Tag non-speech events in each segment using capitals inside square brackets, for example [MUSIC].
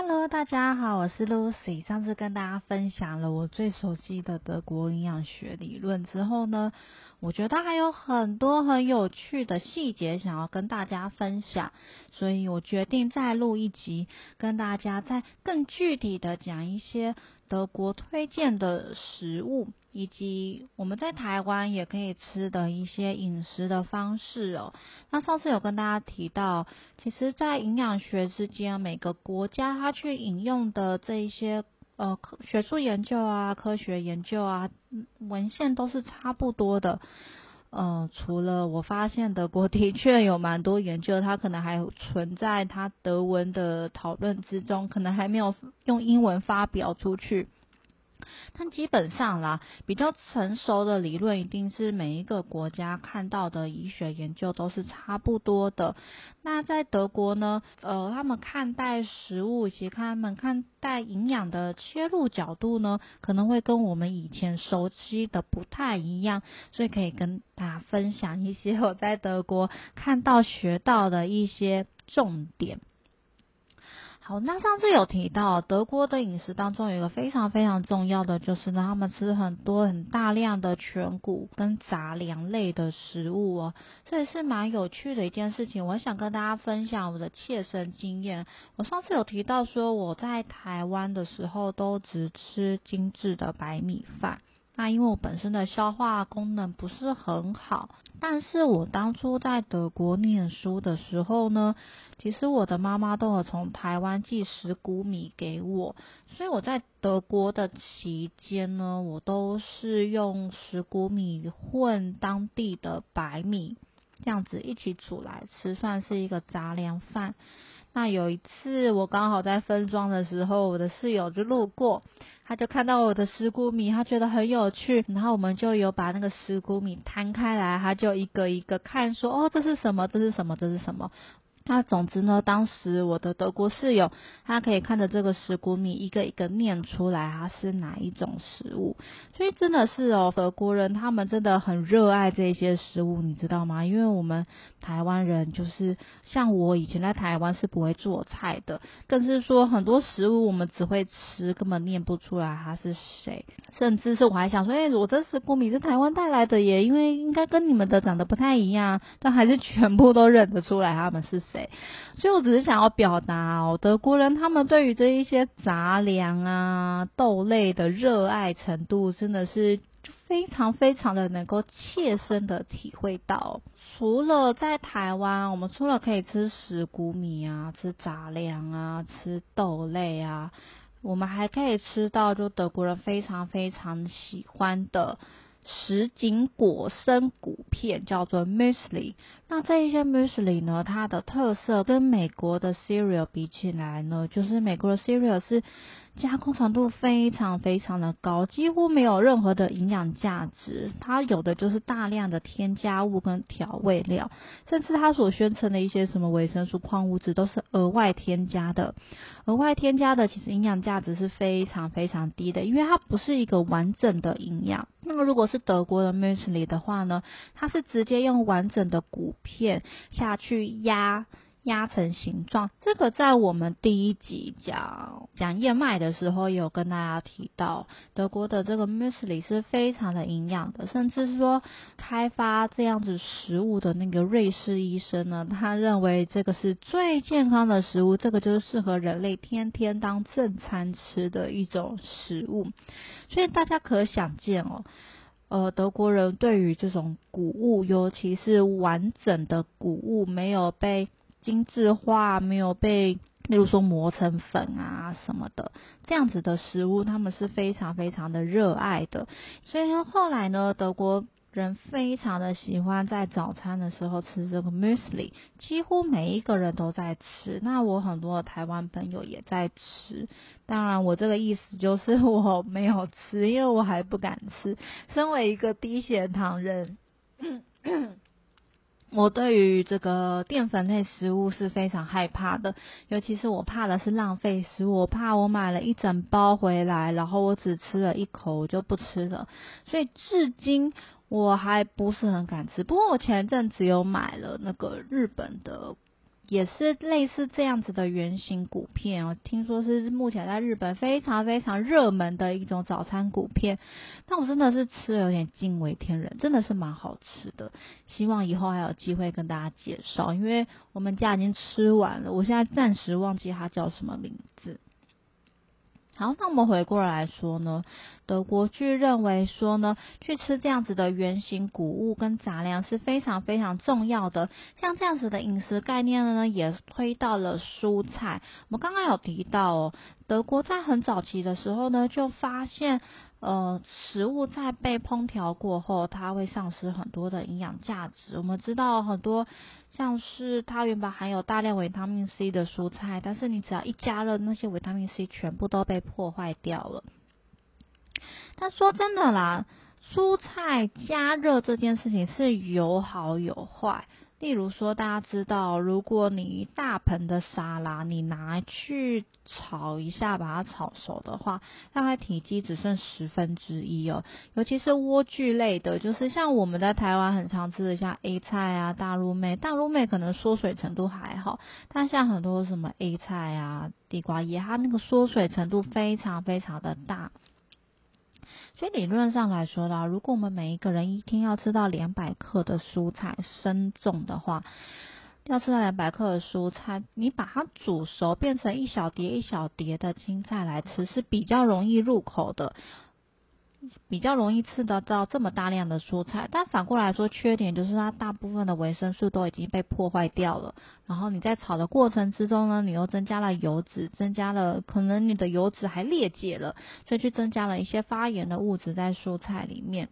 Hello，大家好，我是 Lucy。上次跟大家分享了我最熟悉的德国营养学理论之后呢，我觉得还有很多很有趣的细节想要跟大家分享，所以我决定再录一集，跟大家再更具体的讲一些德国推荐的食物。以及我们在台湾也可以吃的一些饮食的方式哦。那上次有跟大家提到，其实，在营养学之间，每个国家它去引用的这一些呃学术研究啊、科学研究啊文献都是差不多的。呃，除了我发现德国的确有蛮多研究，它可能还存在它德文的讨论之中，可能还没有用英文发表出去。但基本上啦，比较成熟的理论一定是每一个国家看到的医学研究都是差不多的。那在德国呢，呃，他们看待食物以及他们看待营养的切入角度呢，可能会跟我们以前熟悉的不太一样，所以可以跟大家分享一些我在德国看到学到的一些重点。好，那上次有提到德国的饮食当中有一个非常非常重要的，就是呢，他们吃很多很大量的全谷跟杂粮类的食物哦，这也是蛮有趣的一件事情。我想跟大家分享我的切身经验。我上次有提到说，我在台湾的时候都只吃精致的白米饭。那因为我本身的消化功能不是很好，但是我当初在德国念书的时候呢，其实我的妈妈都有从台湾寄石谷米给我，所以我在德国的期间呢，我都是用石谷米混当地的白米，这样子一起煮来吃，算是一个杂粮饭。那有一次我刚好在分装的时候，我的室友就路过。他就看到我的石谷米，他觉得很有趣，然后我们就有把那个石谷米摊开来，他就一个一个看，说哦，这是什么？这是什么？这是什么？那总之呢，当时我的德国室友，他可以看着这个石谷米一个一个念出来，它是哪一种食物。所以真的是哦，德国人他们真的很热爱这些食物，你知道吗？因为我们台湾人就是像我以前在台湾是不会做菜的，更是说很多食物我们只会吃，根本念不出来他是谁。甚至是我还想说，哎，我这石谷米是台湾带来的耶，因为应该跟你们的长得不太一样，但还是全部都认得出来他们是谁。所以我只是想要表达哦，德国人他们对于这一些杂粮啊、豆类的热爱程度，真的是非常非常的能够切身的体会到。除了在台湾，我们除了可以吃石谷米啊、吃杂粮啊、吃豆类啊，我们还可以吃到就德国人非常非常喜欢的。什锦果生谷片叫做 muesli，那这一些 muesli 呢，它的特色跟美国的 cereal 比起来呢，就是美国的 cereal 是。加工程度非常非常的高，几乎没有任何的营养价值。它有的就是大量的添加物跟调味料，甚至它所宣称的一些什么维生素、矿物质都是额外添加的。额外添加的其实营养价值是非常非常低的，因为它不是一个完整的营养。那么如果是德国的 m u s l i 的话呢，它是直接用完整的谷片下去压。压成形状，这个在我们第一集讲讲燕麦的时候有跟大家提到，德国的这个 muesli 是非常的营养的，甚至是说开发这样子食物的那个瑞士医生呢，他认为这个是最健康的食物，这个就是适合人类天天当正餐吃的一种食物，所以大家可想见哦，呃，德国人对于这种谷物，尤其是完整的谷物，没有被精致化没有被，例如说磨成粉啊什么的，这样子的食物，他们是非常非常的热爱的。所以后来呢，德国人非常的喜欢在早餐的时候吃这个 muesli，几乎每一个人都在吃。那我很多的台湾朋友也在吃。当然，我这个意思就是 [LAUGHS] 我没有吃，因为我还不敢吃。身为一个低血糖人。[COUGHS] 我对于这个淀粉类食物是非常害怕的，尤其是我怕的是浪费食物，我怕我买了一整包回来，然后我只吃了一口我就不吃了，所以至今我还不是很敢吃。不过我前阵子有买了那个日本的也是类似这样子的圆形谷片哦，听说是目前在日本非常非常热门的一种早餐谷片。但我真的是吃了有点惊为天人，真的是蛮好吃的。希望以后还有机会跟大家介绍，因为我们家已经吃完了，我现在暂时忘记它叫什么名字。好，那我们回过来说呢，德国据认为说呢，去吃这样子的圆形谷物跟杂粮是非常非常重要的。像这样子的饮食概念呢，也推到了蔬菜。我们刚刚有提到哦，德国在很早期的时候呢，就发现。呃，食物在被烹调过后，它会丧失很多的营养价值。我们知道很多像是它原本含有大量维他命 C 的蔬菜，但是你只要一加热，那些维他命 C 全部都被破坏掉了。但说真的啦，蔬菜加热这件事情是有好有坏。例如说，大家知道，如果你一大盆的沙拉，你拿去炒一下，把它炒熟的话，大概体积只剩十分之一哦。尤其是莴苣类的，就是像我们在台湾很常吃的，像 A 菜啊、大陆妹，大陆妹可能缩水程度还好，但像很多什么 A 菜啊、地瓜叶，它那个缩水程度非常非常的大。所以理论上来说啦，如果我们每一个人一天要吃到两百克的蔬菜生重的话，要吃到两百克的蔬菜，你把它煮熟变成一小碟一小碟的青菜来吃是比较容易入口的。比较容易吃得到这么大量的蔬菜，但反过来说，缺点就是它大部分的维生素都已经被破坏掉了。然后你在炒的过程之中呢，你又增加了油脂，增加了可能你的油脂还裂解了，所以去增加了一些发炎的物质在蔬菜里面。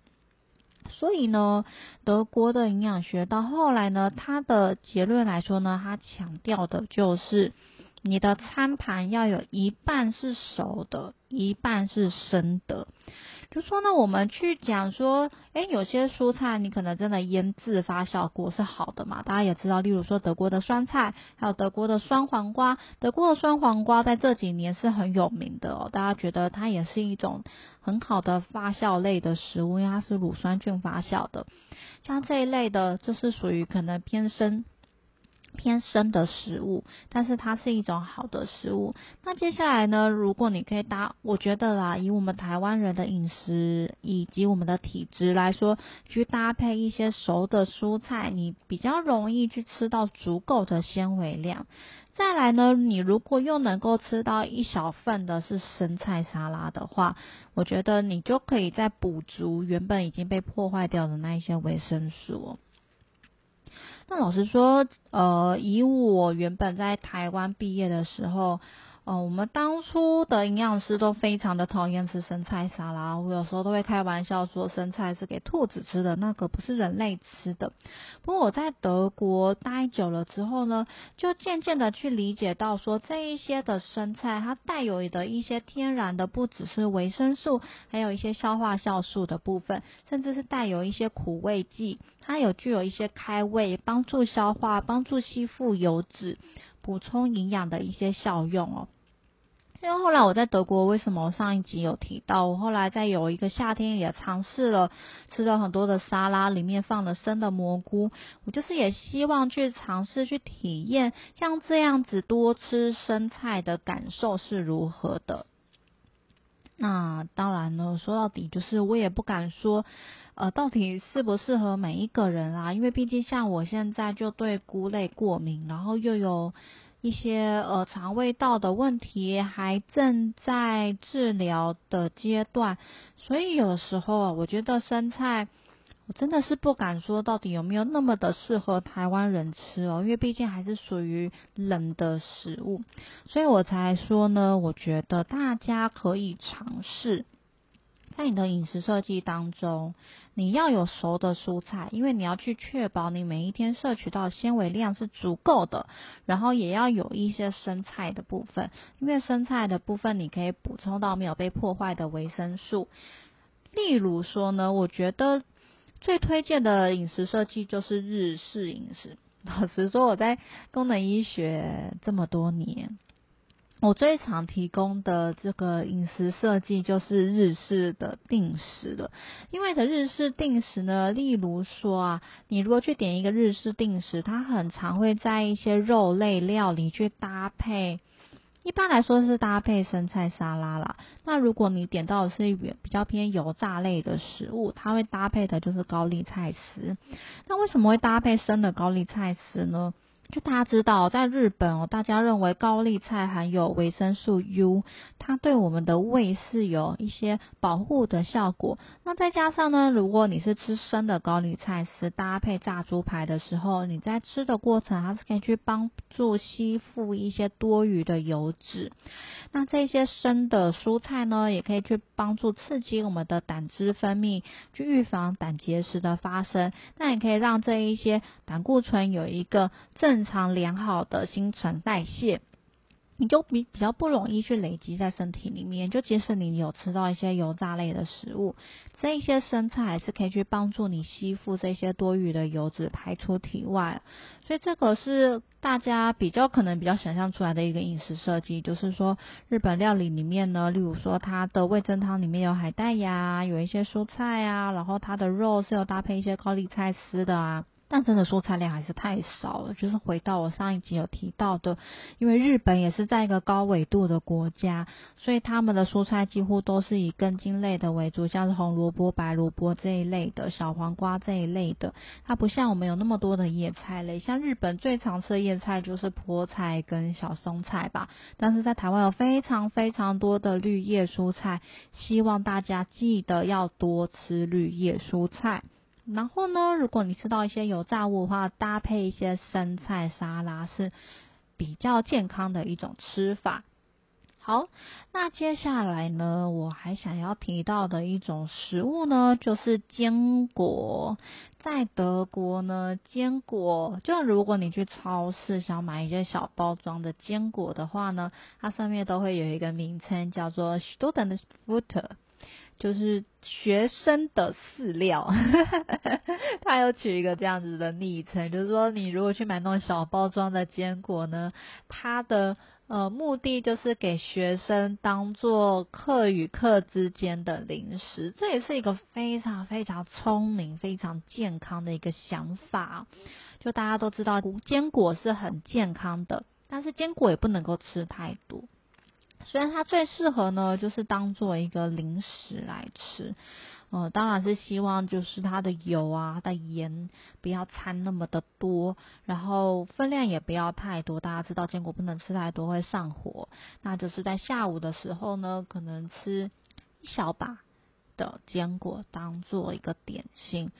所以呢，德国的营养学到后来呢，它的结论来说呢，它强调的就是你的餐盘要有一半是熟的，一半是生的。就说呢，我们去讲说，哎，有些蔬菜你可能真的腌制发酵过是好的嘛？大家也知道，例如说德国的酸菜，还有德国的酸黄瓜。德国的酸黄瓜在这几年是很有名的哦，大家觉得它也是一种很好的发酵类的食物，因为它是乳酸菌发酵的。像这一类的，就是属于可能偏生。偏生的食物，但是它是一种好的食物。那接下来呢？如果你可以搭，我觉得啦，以我们台湾人的饮食以及我们的体质来说，去搭配一些熟的蔬菜，你比较容易去吃到足够的纤维量。再来呢，你如果又能够吃到一小份的是生菜沙拉的话，我觉得你就可以再补足原本已经被破坏掉的那一些维生素。那老实说，呃，以我原本在台湾毕业的时候。哦，我们当初的营养师都非常的讨厌吃生菜沙拉，我有时候都会开玩笑说生菜是给兔子吃的，那可不是人类吃的。不过我在德国待久了之后呢，就渐渐的去理解到说这一些的生菜它带有的一些天然的，不只是维生素，还有一些消化酵素的部分，甚至是带有一些苦味剂，它有具有一些开胃、帮助消化、帮助吸附油脂、补充营养的一些效用哦。因为后来我在德国，为什么上一集有提到？我后来在有一个夏天也尝试了，吃了很多的沙拉，里面放了生的蘑菇。我就是也希望去尝试去体验像这样子多吃生菜的感受是如何的。那当然呢，说到底就是我也不敢说，呃，到底适不适合每一个人啊？因为毕竟像我现在就对菇类过敏，然后又有。一些呃肠胃道的问题还正在治疗的阶段，所以有时候我觉得生菜，我真的是不敢说到底有没有那么的适合台湾人吃哦，因为毕竟还是属于冷的食物，所以我才说呢，我觉得大家可以尝试。在你的饮食设计当中，你要有熟的蔬菜，因为你要去确保你每一天摄取到纤维量是足够的。然后也要有一些生菜的部分，因为生菜的部分你可以补充到没有被破坏的维生素。例如说呢，我觉得最推荐的饮食设计就是日式饮食。[LAUGHS] 老实说，我在功能医学这么多年。我最常提供的这个饮食设计就是日式的定时了，因为的日式定时呢，例如说啊，你如果去点一个日式定时，它很常会在一些肉类料理去搭配，一般来说是搭配生菜沙拉啦。那如果你点到的是比较偏油炸类的食物，它会搭配的就是高丽菜丝。那为什么会搭配生的高丽菜丝呢？就大家知道，在日本哦，大家认为高丽菜含有维生素 U，它对我们的胃是有一些保护的效果。那再加上呢，如果你是吃生的高丽菜丝搭配炸猪排的时候，你在吃的过程，它是可以去帮助吸附一些多余的油脂。那这些生的蔬菜呢，也可以去帮助刺激我们的胆汁分泌，去预防胆结石的发生。那也可以让这一些胆固醇有一个正。正常良好的新陈代谢，你就比比较不容易去累积在身体里面。就即使你有吃到一些油炸类的食物，这一些生菜还是可以去帮助你吸附这些多余的油脂排出体外。所以这个是大家比较可能比较想象出来的一个饮食设计，就是说日本料理里面呢，例如说它的味增汤里面有海带呀，有一些蔬菜啊，然后它的肉是有搭配一些高丽菜丝的啊。但真的蔬菜量还是太少了，就是回到我上一集有提到的，因为日本也是在一个高纬度的国家，所以他们的蔬菜几乎都是以根茎类的为主，像是红萝卜、白萝卜这一类的，小黄瓜这一类的。它不像我们有那么多的叶菜类，像日本最常吃的叶菜就是菠菜跟小松菜吧。但是在台湾有非常非常多的绿叶蔬菜，希望大家记得要多吃绿叶蔬菜。然后呢，如果你吃到一些油炸物的话，搭配一些生菜沙拉是比较健康的一种吃法。好，那接下来呢，我还想要提到的一种食物呢，就是坚果。在德国呢，坚果就如果你去超市想买一些小包装的坚果的话呢，它上面都会有一个名称叫做 s t u d e n t f o o t。就是学生的饲料，[LAUGHS] 他有取一个这样子的昵称，就是说你如果去买那种小包装的坚果呢，它的呃目的就是给学生当做课与课之间的零食，这也是一个非常非常聪明、非常健康的一个想法。就大家都知道，坚果是很健康的，但是坚果也不能够吃太多。虽然它最适合呢，就是当做一个零食来吃，呃，当然是希望就是它的油啊、它的盐不要掺那么的多，然后分量也不要太多。大家知道坚果不能吃太多会上火，那就是在下午的时候呢，可能吃一小把的坚果当做一个点心。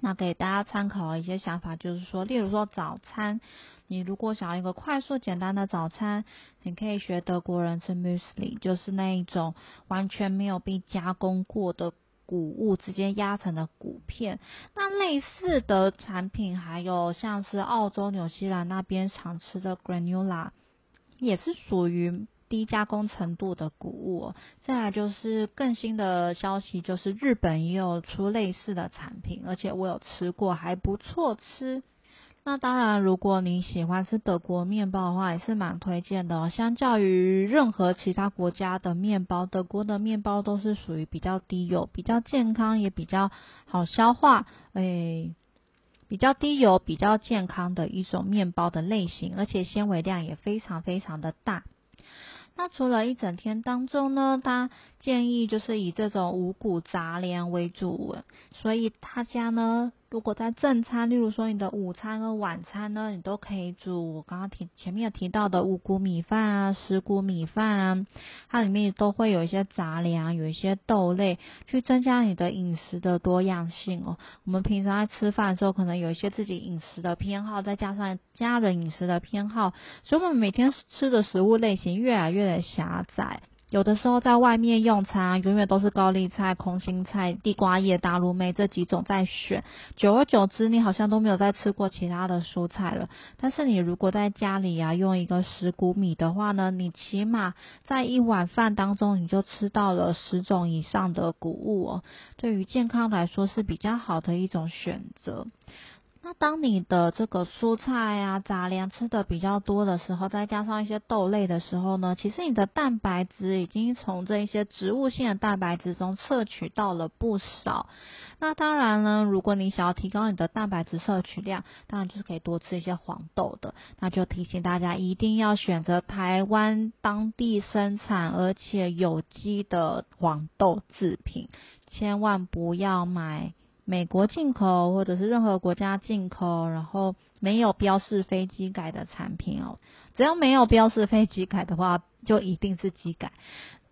那给大家参考一些想法，就是说，例如说早餐，你如果想要一个快速简单的早餐，你可以学德国人吃 muesli，就是那一种完全没有被加工过的谷物直接压成的谷片。那类似的产品还有像是澳洲、纽西兰那边常吃的 granula，也是属于。低加工程度的谷物，再来就是更新的消息，就是日本也有出类似的产品，而且我有吃过，还不错吃。那当然，如果你喜欢吃德国面包的话，也是蛮推荐的。哦相较于任何其他国家的面包，德国的面包都是属于比较低油、比较健康，也比较好消化，诶，比较低油、比较健康的一种面包的类型，而且纤维量也非常非常的大。那除了一整天当中呢，他建议就是以这种五谷杂粮为主，所以大家呢。如果在正餐，例如说你的午餐和晚餐呢，你都可以煮我刚刚提前面有提到的五谷米饭啊、十谷米饭啊，它里面都会有一些杂粮，有一些豆类，去增加你的饮食的多样性哦。我们平常在吃饭的时候，可能有一些自己饮食的偏好，再加上家人饮食的偏好，所以我们每天吃的食物类型越来越的狭窄。有的时候在外面用餐，永远都是高丽菜、空心菜、地瓜叶、大陆妹这几种在选，久而久之，你好像都没有再吃过其他的蔬菜了。但是你如果在家里呀用一个十谷米的话呢，你起码在一碗饭当中你就吃到了十种以上的谷物哦，对于健康来说是比较好的一种选择。那当你的这个蔬菜啊、杂粮吃的比较多的时候，再加上一些豆类的时候呢，其实你的蛋白质已经从这一些植物性的蛋白质中摄取到了不少。那当然呢，如果你想要提高你的蛋白质摄取量，当然就是可以多吃一些黄豆的。那就提醒大家一定要选择台湾当地生产而且有机的黄豆制品，千万不要买。美国进口或者是任何国家进口，然后没有标示非机改的产品哦，只要没有标示非机改的话，就一定是机改。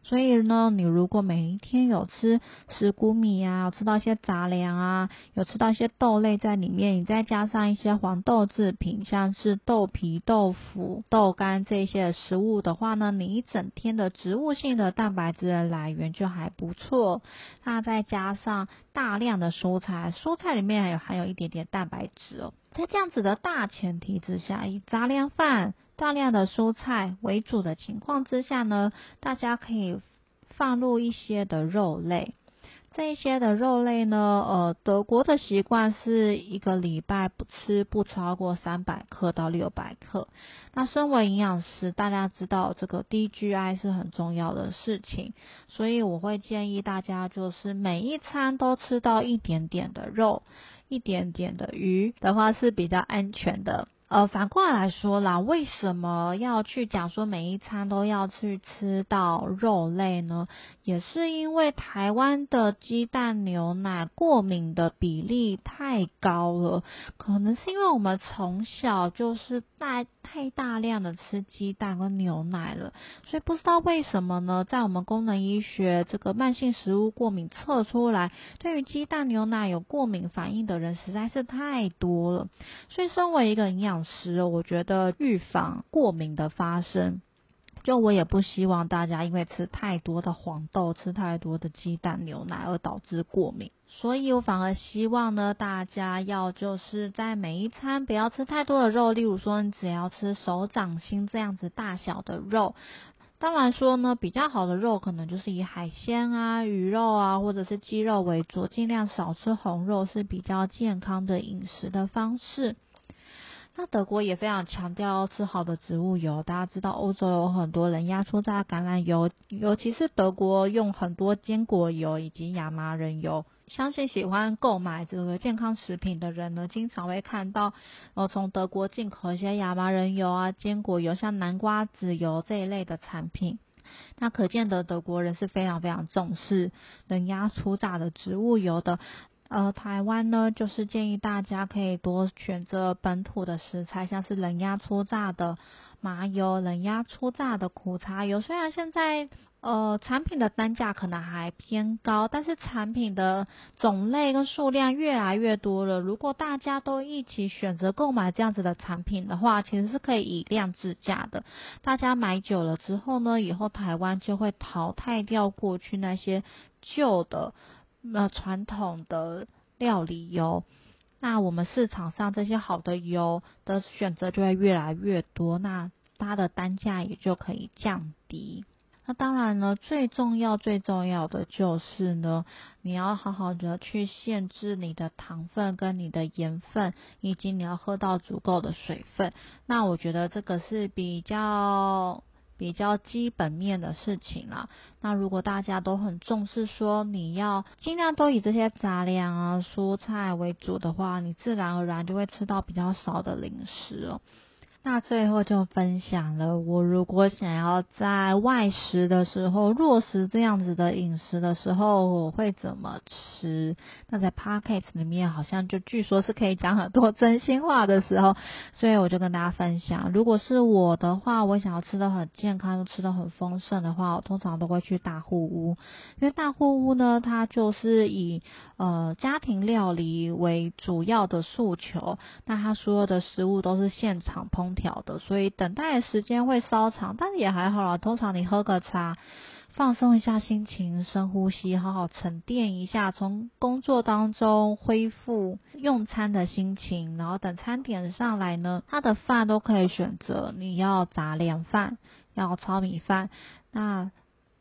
所以呢，你如果每一天有吃石谷米啊，有吃到一些杂粮啊，有吃到一些豆类在里面，你再加上一些黄豆制品，像是豆皮、豆腐、豆干这些食物的话呢，你一整天的植物性的蛋白质的来源就还不错。那再加上大量的蔬菜，蔬菜里面还有含有一点点蛋白质哦。在这样子的大前提之下，以杂粮饭。大量的蔬菜为主的情况之下呢，大家可以放入一些的肉类。这一些的肉类呢，呃，德国的习惯是一个礼拜不吃不超过三百克到六百克。那身为营养师，大家知道这个低 GI 是很重要的事情，所以我会建议大家就是每一餐都吃到一点点的肉，一点点的鱼的话是比较安全的。呃，反过来说啦，为什么要去讲说每一餐都要去吃到肉类呢？也是因为台湾的鸡蛋、牛奶过敏的比例太高了，可能是因为我们从小就是大太大量的吃鸡蛋跟牛奶了，所以不知道为什么呢，在我们功能医学这个慢性食物过敏测出来，对于鸡蛋、牛奶有过敏反应的人实在是太多了，所以身为一个营养。时，我觉得预防过敏的发生，就我也不希望大家因为吃太多的黄豆、吃太多的鸡蛋、牛奶而导致过敏。所以我反而希望呢，大家要就是在每一餐不要吃太多的肉，例如说你只要吃手掌心这样子大小的肉。当然说呢，比较好的肉可能就是以海鲜啊、鱼肉啊或者是鸡肉为主，尽量少吃红肉是比较健康的饮食的方式。那德国也非常强调吃好的植物油，大家知道欧洲有很多人压出榨橄榄油，尤其是德国用很多坚果油以及亚麻仁油。相信喜欢购买这个健康食品的人呢，经常会看到，呃，从德国进口一些亚麻仁油啊、坚果油，像南瓜籽油这一类的产品。那可见的德国人是非常非常重视能压出榨的植物油的。呃，台湾呢，就是建议大家可以多选择本土的食材，像是冷压初榨的麻油、冷压初榨的苦茶油。虽然现在呃产品的单价可能还偏高，但是产品的种类跟数量越来越多了。如果大家都一起选择购买这样子的产品的话，其实是可以以量制价的。大家买久了之后呢，以后台湾就会淘汰掉过去那些旧的。那传统的料理油，那我们市场上这些好的油的选择就会越来越多，那它的单价也就可以降低。那当然呢，最重要最重要的就是呢，你要好好的去限制你的糖分跟你的盐分，以及你要喝到足够的水分。那我觉得这个是比较。比较基本面的事情了。那如果大家都很重视，说你要尽量都以这些杂粮啊、蔬菜为主的话，你自然而然就会吃到比较少的零食哦。那最后就分享了，我如果想要在外食的时候落实这样子的饮食的时候，我会怎么吃？那在 p o c k e t 里面好像就据说是可以讲很多真心话的时候，所以我就跟大家分享，如果是我的话，我想要吃的很健康，吃的很丰盛的话，我通常都会去大户屋，因为大户屋呢，它就是以呃家庭料理为主要的诉求，那它所有的食物都是现场烹。调的，所以等待时间会稍长，但是也还好啦。通常你喝个茶，放松一下心情，深呼吸，好好沉淀一下，从工作当中恢复用餐的心情，然后等餐点上来呢，他的饭都可以选择，你要杂粮饭，要糙米饭，那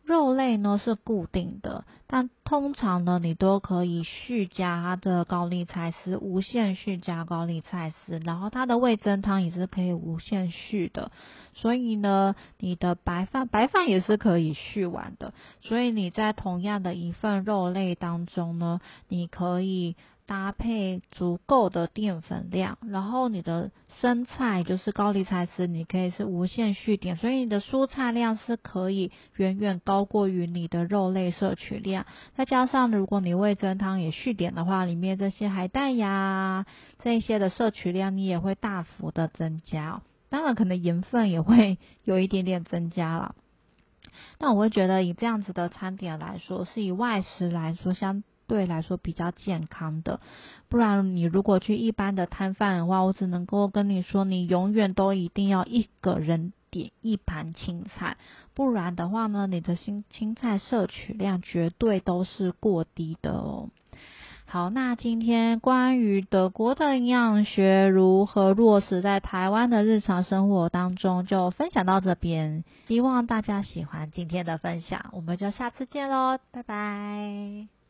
肉类呢是固定的，但通常呢你都可以续加它的高丽菜丝，无限续加高丽菜丝，然后它的味增汤也是可以无限续的，所以呢你的白饭白饭也是可以续完的，所以你在同样的一份肉类当中呢，你可以。搭配足够的淀粉量，然后你的生菜就是高丽菜丝，你可以是无限续点，所以你的蔬菜量是可以远远高过于你的肉类摄取量。再加上如果你味增汤也续点的话，里面这些海带呀这一些的摄取量你也会大幅的增加。当然可能盐分也会有一点点增加了。但我会觉得以这样子的餐点来说，是以外食来说相。对来说比较健康的，不然你如果去一般的摊贩的话，我只能够跟你说，你永远都一定要一个人点一盘青菜，不然的话呢，你的青青菜摄取量绝对都是过低的哦。好，那今天关于德国的营养学如何落实在台湾的日常生活当中，就分享到这边，希望大家喜欢今天的分享，我们就下次见喽，拜拜。